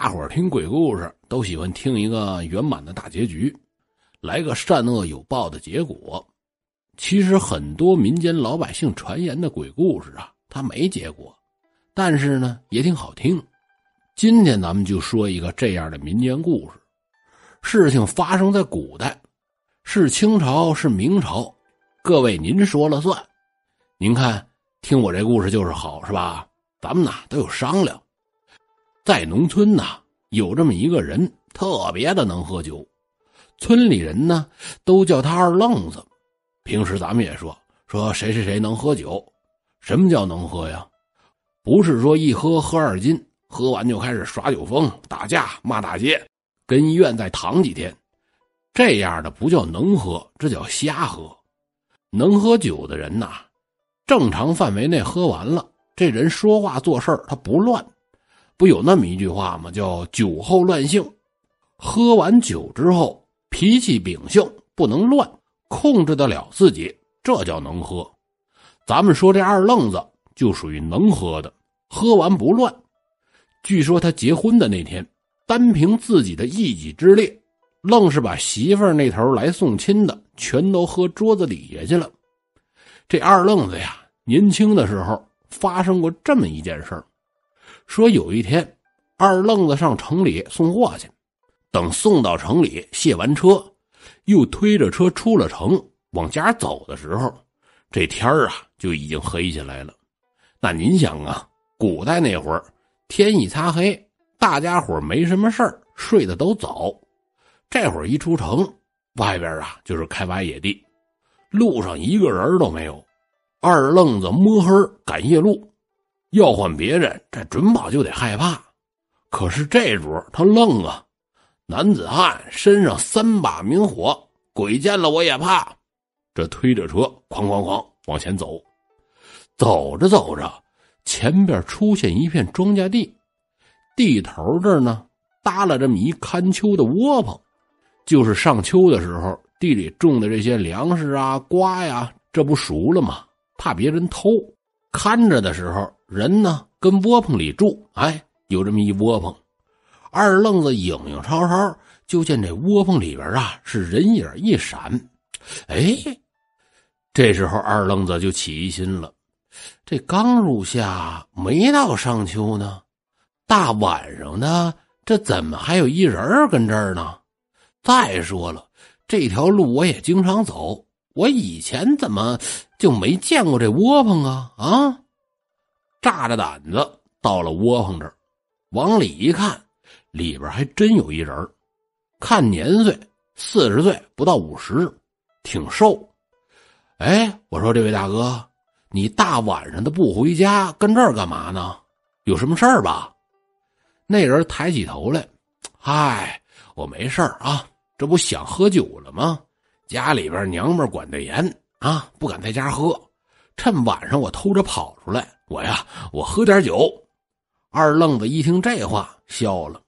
大伙儿听鬼故事都喜欢听一个圆满的大结局，来个善恶有报的结果。其实很多民间老百姓传言的鬼故事啊，它没结果，但是呢也挺好听。今天咱们就说一个这样的民间故事。事情发生在古代，是清朝是明朝，各位您说了算。您看听我这故事就是好是吧？咱们呐都有商量。在农村呐，有这么一个人，特别的能喝酒，村里人呢都叫他二愣子。平时咱们也说说谁谁谁能喝酒，什么叫能喝呀？不是说一喝喝二斤，喝完就开始耍酒疯、打架、骂大街，跟医院再躺几天，这样的不叫能喝，这叫瞎喝。能喝酒的人呐，正常范围内喝完了，这人说话做事他不乱。不有那么一句话吗？叫“酒后乱性”。喝完酒之后，脾气秉性不能乱，控制得了自己，这叫能喝。咱们说这二愣子就属于能喝的，喝完不乱。据说他结婚的那天，单凭自己的一己之力，愣是把媳妇那头来送亲的全都喝桌子底下去了。这二愣子呀，年轻的时候发生过这么一件事儿。说有一天，二愣子上城里送货去，等送到城里卸完车，又推着车出了城，往家走的时候，这天啊就已经黑下来了。那您想啊，古代那会儿天一擦黑，大家伙没什么事儿，睡得都早。这会儿一出城，外边啊就是开挖野地，路上一个人都没有。二愣子摸黑赶夜路。要换别人，这准保就得害怕。可是这主他愣啊！男子汉身上三把明火，鬼见了我也怕。这推着车哐哐哐往前走，走着走着，前边出现一片庄稼地，地头这儿呢搭了这么一看秋的窝棚，就是上秋的时候地里种的这些粮食啊、瓜呀，这不熟了吗？怕别人偷，看着的时候。人呢，跟窝棚里住，哎，有这么一窝棚。二愣子影影绰绰，就见这窝棚里边啊是人影一闪。哎，这时候二愣子就起疑心了：这刚入夏，没到上秋呢，大晚上的，这怎么还有一人跟这儿呢？再说了，这条路我也经常走，我以前怎么就没见过这窝棚啊？啊！炸着胆子到了窝棚这儿，往里一看，里边还真有一人看年岁四十岁不到五十，挺瘦。哎，我说这位大哥，你大晚上的不回家，跟这儿干嘛呢？有什么事儿吧？那人抬起头来，嗨，我没事儿啊，这不想喝酒了吗？家里边娘们管得严啊，不敢在家喝，趁晚上我偷着跑出来。我呀，我喝点酒。二愣子一听这话，笑了。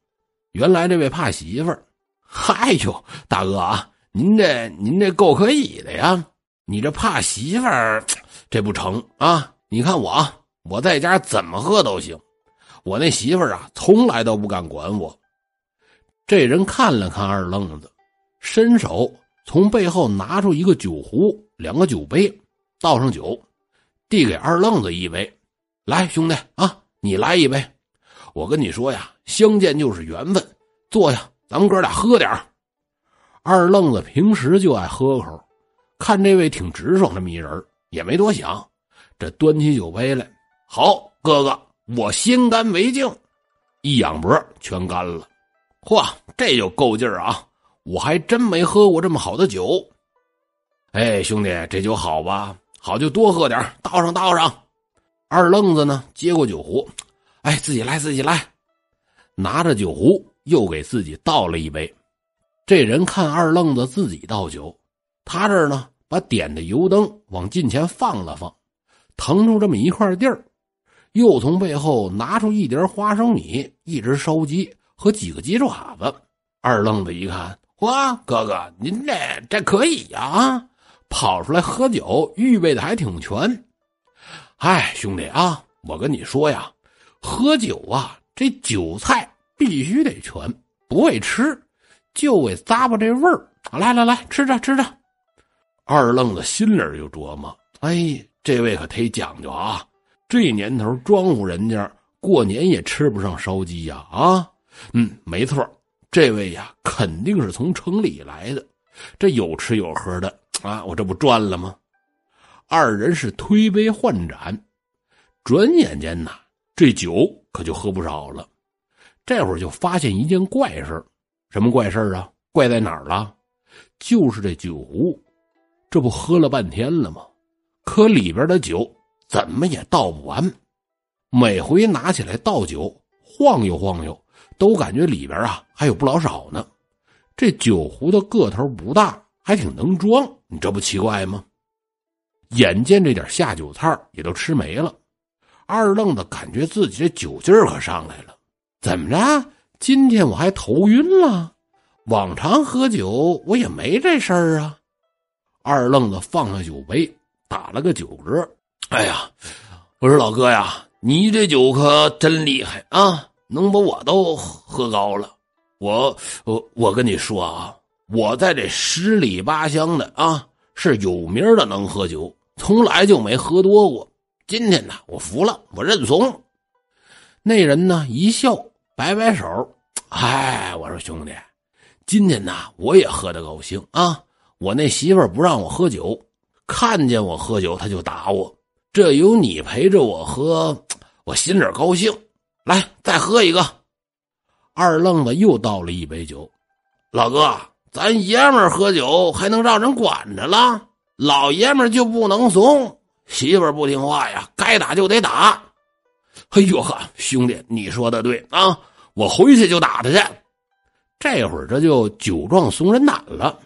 原来这位怕媳妇儿，嗨哟，大哥啊，您这您这够可以的呀！你这怕媳妇儿，这不成啊！你看我，我在家怎么喝都行。我那媳妇儿啊，从来都不敢管我。这人看了看二愣子，伸手从背后拿出一个酒壶、两个酒杯，倒上酒，递给二愣子一杯。来，兄弟啊，你来一杯。我跟你说呀，相见就是缘分。坐下，咱们哥俩喝点二愣子平时就爱喝口，看这位挺直爽这么一人，也没多想，这端起酒杯来，好，哥哥，我先干为敬。一仰脖，全干了。嚯，这就够劲儿啊！我还真没喝过这么好的酒。哎，兄弟，这酒好吧？好就多喝点倒上，倒上。二愣子呢，接过酒壶，哎，自己来，自己来，拿着酒壶又给自己倒了一杯。这人看二愣子自己倒酒，他这儿呢，把点的油灯往近前放了放，腾出这么一块地儿，又从背后拿出一碟花生米、一只烧鸡和几个鸡爪子。二愣子一看，哇，哥哥，您这这可以呀啊，跑出来喝酒，预备的还挺全。哎，兄弟啊，我跟你说呀，喝酒啊，这酒菜必须得全，不为吃，就为咂巴这味儿。来来来，吃着吃着。二愣子心里就琢磨：哎，这位可忒讲究啊！这年头，庄户人家过年也吃不上烧鸡呀！啊，嗯，没错，这位呀，肯定是从城里来的。这有吃有喝的啊，我这不赚了吗？二人是推杯换盏，转眼间呐，这酒可就喝不少了。这会儿就发现一件怪事什么怪事啊？怪在哪儿了？就是这酒壶，这不喝了半天了吗？可里边的酒怎么也倒不完，每回拿起来倒酒，晃悠晃悠，都感觉里边啊还有不老少呢。这酒壶的个头不大，还挺能装，你这不奇怪吗？眼见这点下酒菜也都吃没了，二愣子感觉自己这酒劲儿可上来了。怎么着？今天我还头晕了？往常喝酒我也没这事儿啊。二愣子放下酒杯，打了个酒嗝。哎呀，我说老哥呀，你这酒可真厉害啊，能把我都喝高了。我我我跟你说啊，我在这十里八乡的啊是有名的能喝酒。从来就没喝多过，今天呢，我服了，我认怂。那人呢一笑，摆摆手，哎，我说兄弟，今天呢我也喝的高兴啊。我那媳妇不让我喝酒，看见我喝酒，他就打我。这有你陪着我喝，我心里高兴。来，再喝一个。二愣子又倒了一杯酒，老哥，咱爷们喝酒还能让人管着了？老爷们就不能怂，媳妇不听话呀，该打就得打。哎呦呵，兄弟，你说的对啊，我回去就打他去。这会儿这就酒壮怂人胆了，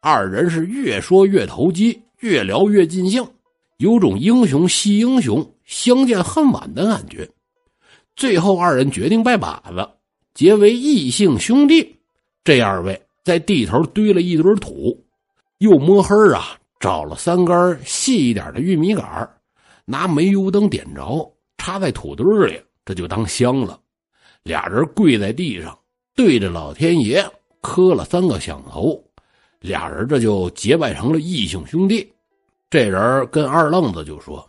二人是越说越投机，越聊越尽兴，有种英雄惜英雄，相见恨晚的感觉。最后二人决定拜把子，结为异姓兄弟。这二位在地头堆了一堆土，又摸黑啊。找了三根细一点的玉米杆拿煤油灯点着，插在土堆里，这就当香了。俩人跪在地上，对着老天爷磕了三个响头，俩人这就结拜成了异姓兄弟。这人跟二愣子就说：“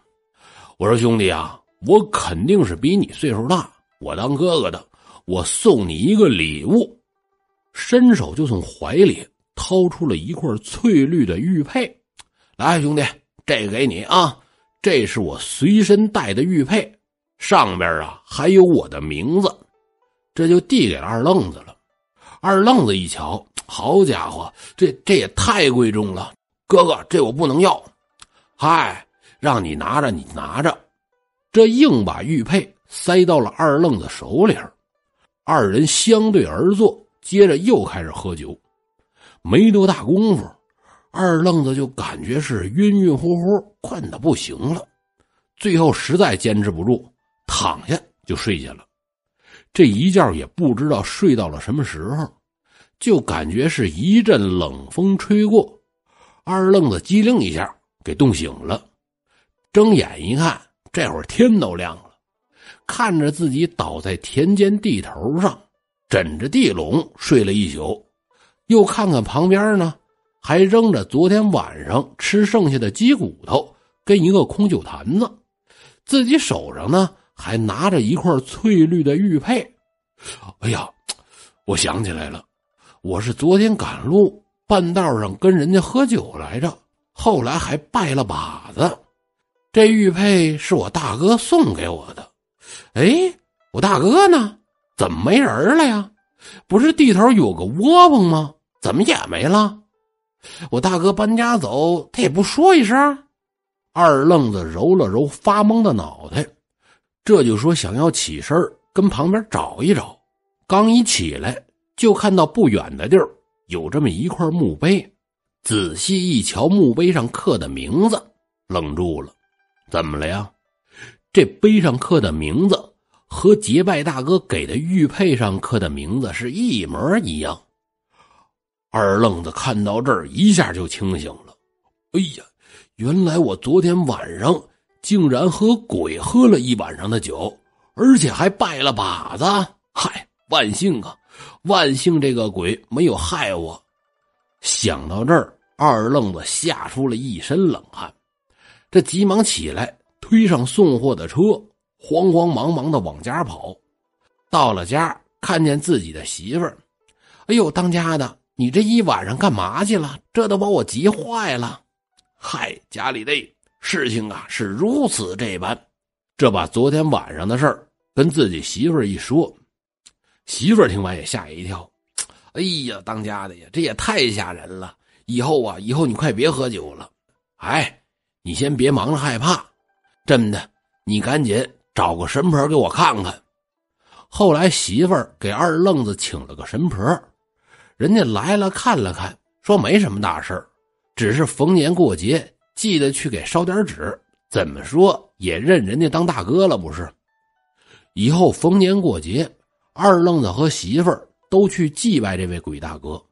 我说兄弟啊，我肯定是比你岁数大，我当哥哥的，我送你一个礼物。”伸手就从怀里掏出了一块翠绿的玉佩。来，兄弟，这个给你啊！这是我随身带的玉佩，上边啊还有我的名字，这就递给二愣子了。二愣子一瞧，好家伙，这这也太贵重了，哥哥，这我不能要。嗨，让你拿着，你拿着，这硬把玉佩塞到了二愣子手里。二人相对而坐，接着又开始喝酒，没多大功夫。二愣子就感觉是晕晕乎乎，困得不行了，最后实在坚持不住，躺下就睡下了。这一觉也不知道睡到了什么时候，就感觉是一阵冷风吹过，二愣子机灵一下给冻醒了。睁眼一看，这会儿天都亮了，看着自己倒在田间地头上，枕着地笼睡了一宿，又看看旁边呢。还扔着昨天晚上吃剩下的鸡骨头跟一个空酒坛子，自己手上呢还拿着一块翠绿的玉佩。哎呀，我想起来了，我是昨天赶路，半道上跟人家喝酒来着，后来还拜了把子。这玉佩是我大哥送给我的。哎，我大哥呢？怎么没人了呀？不是地头有个窝棚吗？怎么也没了？我大哥搬家走，他也不说一声。二愣子揉了揉发懵的脑袋，这就说想要起身跟旁边找一找。刚一起来，就看到不远的地儿有这么一块墓碑。仔细一瞧，墓碑上刻的名字，愣住了。怎么了呀？这碑上刻的名字和结拜大哥给的玉佩上刻的名字是一模一样。二愣子看到这儿，一下就清醒了。哎呀，原来我昨天晚上竟然和鬼喝了一晚上的酒，而且还拜了把子。嗨，万幸啊，万幸这个鬼没有害我。想到这儿，二愣子吓出了一身冷汗，这急忙起来，推上送货的车，慌慌忙忙的往家跑。到了家，看见自己的媳妇儿，哎呦，当家的，你这一晚上干嘛去了？这都把我急坏了。嗨，家里的事情啊是如此这般，这把昨天晚上的事儿跟自己媳妇儿一说，媳妇儿听完也吓一跳。哎呀，当家的呀，这也太吓人了！以后啊，以后你快别喝酒了。哎，你先别忙着害怕，这么的，你赶紧找个神婆给我看看。后来媳妇儿给二愣子请了个神婆，人家来了看了看，说没什么大事只是逢年过节记得去给烧点纸。怎么说也认人家当大哥了不是？以后逢年过节，二愣子和媳妇儿。都去祭拜这位鬼大哥，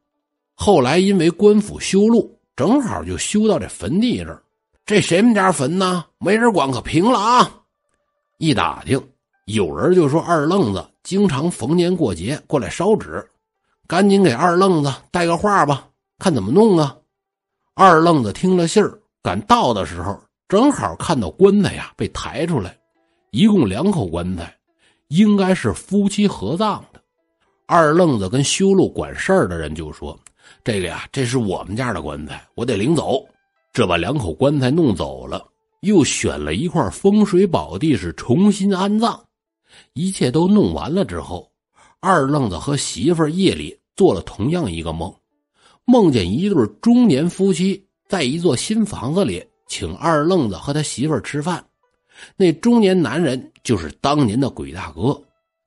后来因为官府修路，正好就修到这坟地这儿。这谁们家坟呢？没人管，可平了啊！一打听，有人就说二愣子经常逢年过节过来烧纸，赶紧给二愣子带个话吧，看怎么弄啊！二愣子听了信儿，赶到的时候，正好看到棺材呀被抬出来，一共两口棺材，应该是夫妻合葬的。二愣子跟修路管事儿的人就说：“这个呀，这是我们家的棺材，我得领走。”这把两口棺材弄走了，又选了一块风水宝地，是重新安葬。一切都弄完了之后，二愣子和媳妇儿夜里做了同样一个梦，梦见一对中年夫妻在一座新房子里请二愣子和他媳妇儿吃饭。那中年男人就是当年的鬼大哥。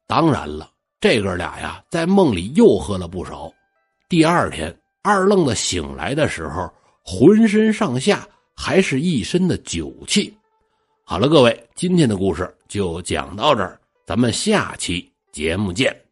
当然了。这哥俩呀，在梦里又喝了不少。第二天，二愣子醒来的时候，浑身上下还是一身的酒气。好了，各位，今天的故事就讲到这儿，咱们下期节目见。